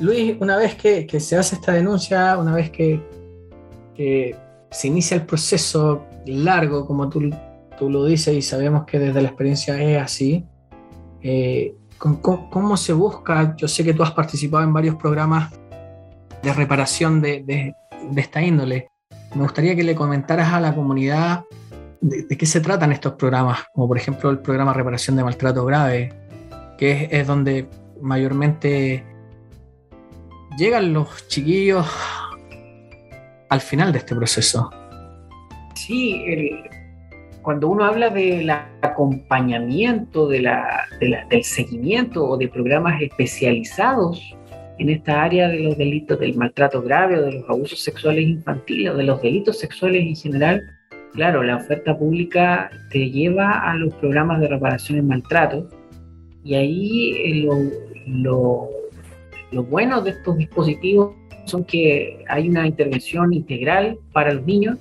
Luis, una vez que, se hace esta denuncia, una vez que, se inicia el proceso largo, como tú, tú, lo dices y sabemos que desde la experiencia es así, eh, ¿cómo, se busca? Yo sé que tú has participado en varios programas de reparación de, esta índole. Me gustaría que le comentaras a la comunidad de, qué se tratan estos programas, como por ejemplo el programa Reparación de Maltrato Grave, que es donde mayormente llegan los chiquillos al final de este proceso. Sí, cuando uno habla del acompañamiento, del seguimiento o de programas especializados en esta área de los delitos del maltrato grave o de los abusos sexuales infantiles o de los delitos sexuales en general, claro, la oferta pública te lleva a los programas de reparación en maltrato y ahí eh, lo lo bueno de estos dispositivos son que hay una intervención integral para los niños,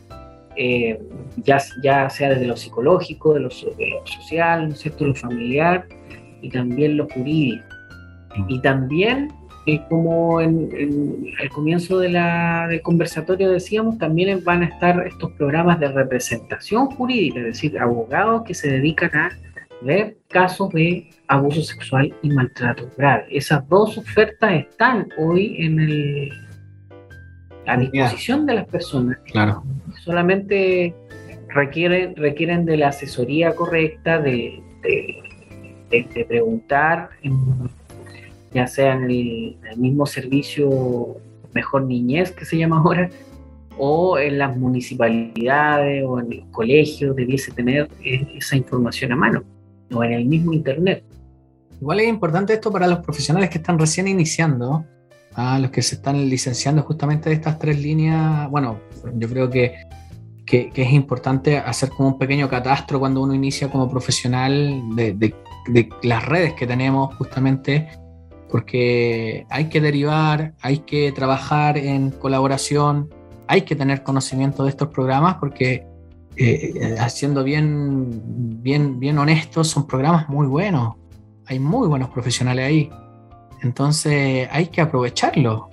eh, ya, sea desde lo psicológico, de lo, social, ¿no lo familiar y también lo jurídico. Y también, eh, como en, el comienzo de la, del conversatorio decíamos, también van a estar estos programas de representación jurídica, es decir, abogados que se dedican a ver casos de abuso sexual y maltrato grave. Esas dos ofertas están hoy en el, a disposición de las personas. Claro. Solamente requieren, requieren de la asesoría correcta, de, de, preguntar, ya sea en el, mismo servicio Mejor Niñez que se llama ahora, o en las municipalidades o en el colegio debiese tener eh, esa información a mano o en el mismo Internet. Igual es importante esto para los profesionales que están recién iniciando, a los que se están licenciando justamente de estas tres líneas. Bueno, yo creo que, que, es importante hacer como un pequeño catastro cuando uno inicia como profesional de, de, de las redes que tenemos justamente porque hay que derivar, hay que trabajar en colaboración, hay que tener conocimiento de estos programas porque eh, haciendo bien, bien, bien honestos, son programas muy buenos. Hay muy buenos profesionales ahí. Entonces hay que aprovecharlo.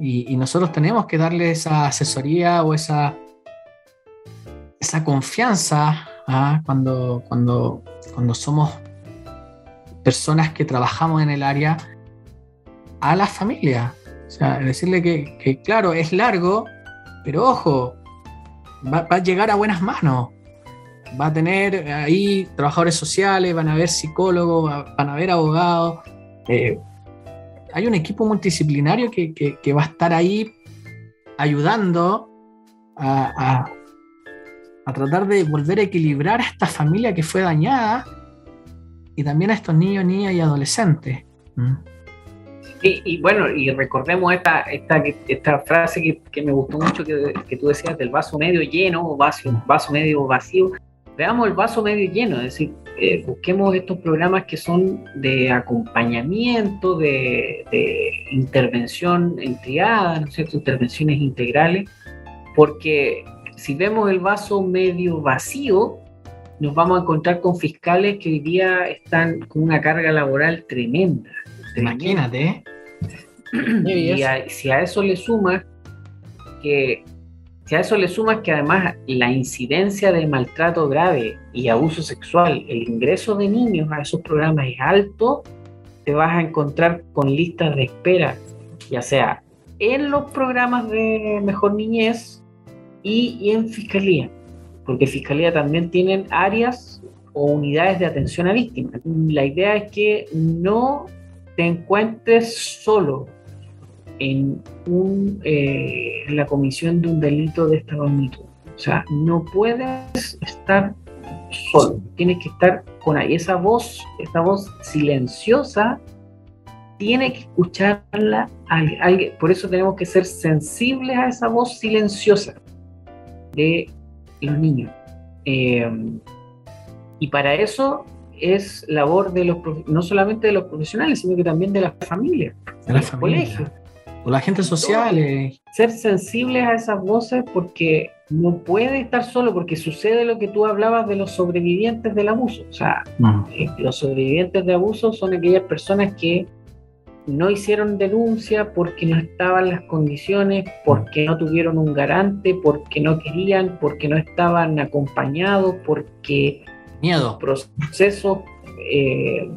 Y, nosotros tenemos que darle esa asesoría o esa, esa confianza ¿ah? cuando, cuando, cuando somos personas que trabajamos en el área a la familia. O sea, decirle que, que claro, es largo, pero ojo, va, a llegar a buenas manos. Va a tener ahí trabajadores sociales, van a haber psicólogos, van a haber abogados. Eh, hay un equipo multidisciplinario que, va a estar ahí ayudando a, tratar de volver a equilibrar a esta familia que fue dañada y también a estos niños, niñas y adolescentes. ¿Mm? Y, bueno, y recordemos esta, esta, esta frase que, me gustó mucho que, tú decías del vaso medio lleno o vaso, vaso medio vacío. Veamos el vaso medio lleno, es decir, eh, busquemos estos programas que son de acompañamiento, de, intervención en ¿no es cierto? intervenciones integrales, porque si vemos el vaso medio vacío, nos vamos a encontrar con fiscales que hoy día están con una carga laboral tremenda. Imagínate. Y si a eso le sumas que si a eso le sumas que además la incidencia de maltrato grave y abuso sexual, el ingreso de niños a esos programas es alto, te vas a encontrar con listas de espera, ya sea en los programas de mejor niñez y, y en fiscalía, porque fiscalía también tienen áreas o unidades de atención a víctimas. La idea es que no te encuentres solo en, un, eh, la comisión de un delito de esta magnitud. O sea, no puedes estar solo, tienes que estar con ahí. Esa voz, esa voz silenciosa, tiene que escucharla alguien. Por eso tenemos que ser sensibles a esa voz silenciosa de los niños. Eh, y para eso es labor de los no solamente de los profesionales, sino que también de las familias, de las colegios. O la gente social. Ser sensibles a esas voces porque no puede estar solo, porque sucede lo que tú hablabas de los sobrevivientes del abuso. O sea, eh, los sobrevivientes de abuso son aquellas personas que no hicieron denuncia porque no estaban las condiciones, porque no tuvieron un garante, porque no querían, porque no estaban acompañados, porque miedo procesos eh,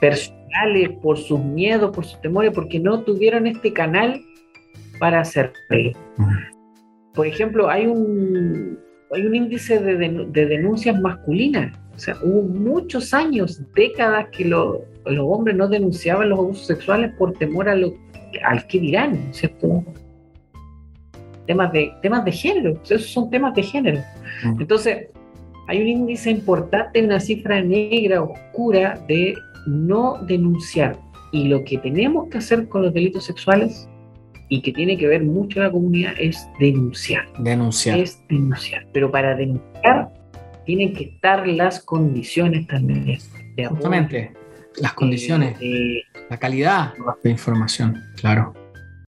personales, por sus miedos, por sus temores, porque no tuvieron este canal para hacerlo. Por ejemplo, hay un, hay un índice de, de denuncias masculinas. O sea, hubo muchos años, décadas que los hombres no denunciaban los abusos sexuales por temor a lo, al que dirán, ¿cierto? Temas de, temas de género, esos son temas de género. Entonces, hay un índice importante, una cifra negra, oscura, de no denunciar. Y lo que tenemos que hacer con los delitos sexuales y que tiene que ver mucho la comunidad es denunciar. Denunciar. Es denunciar. Pero para denunciar tienen que estar las condiciones también. Justamente, las condiciones, la calidad de información, claro.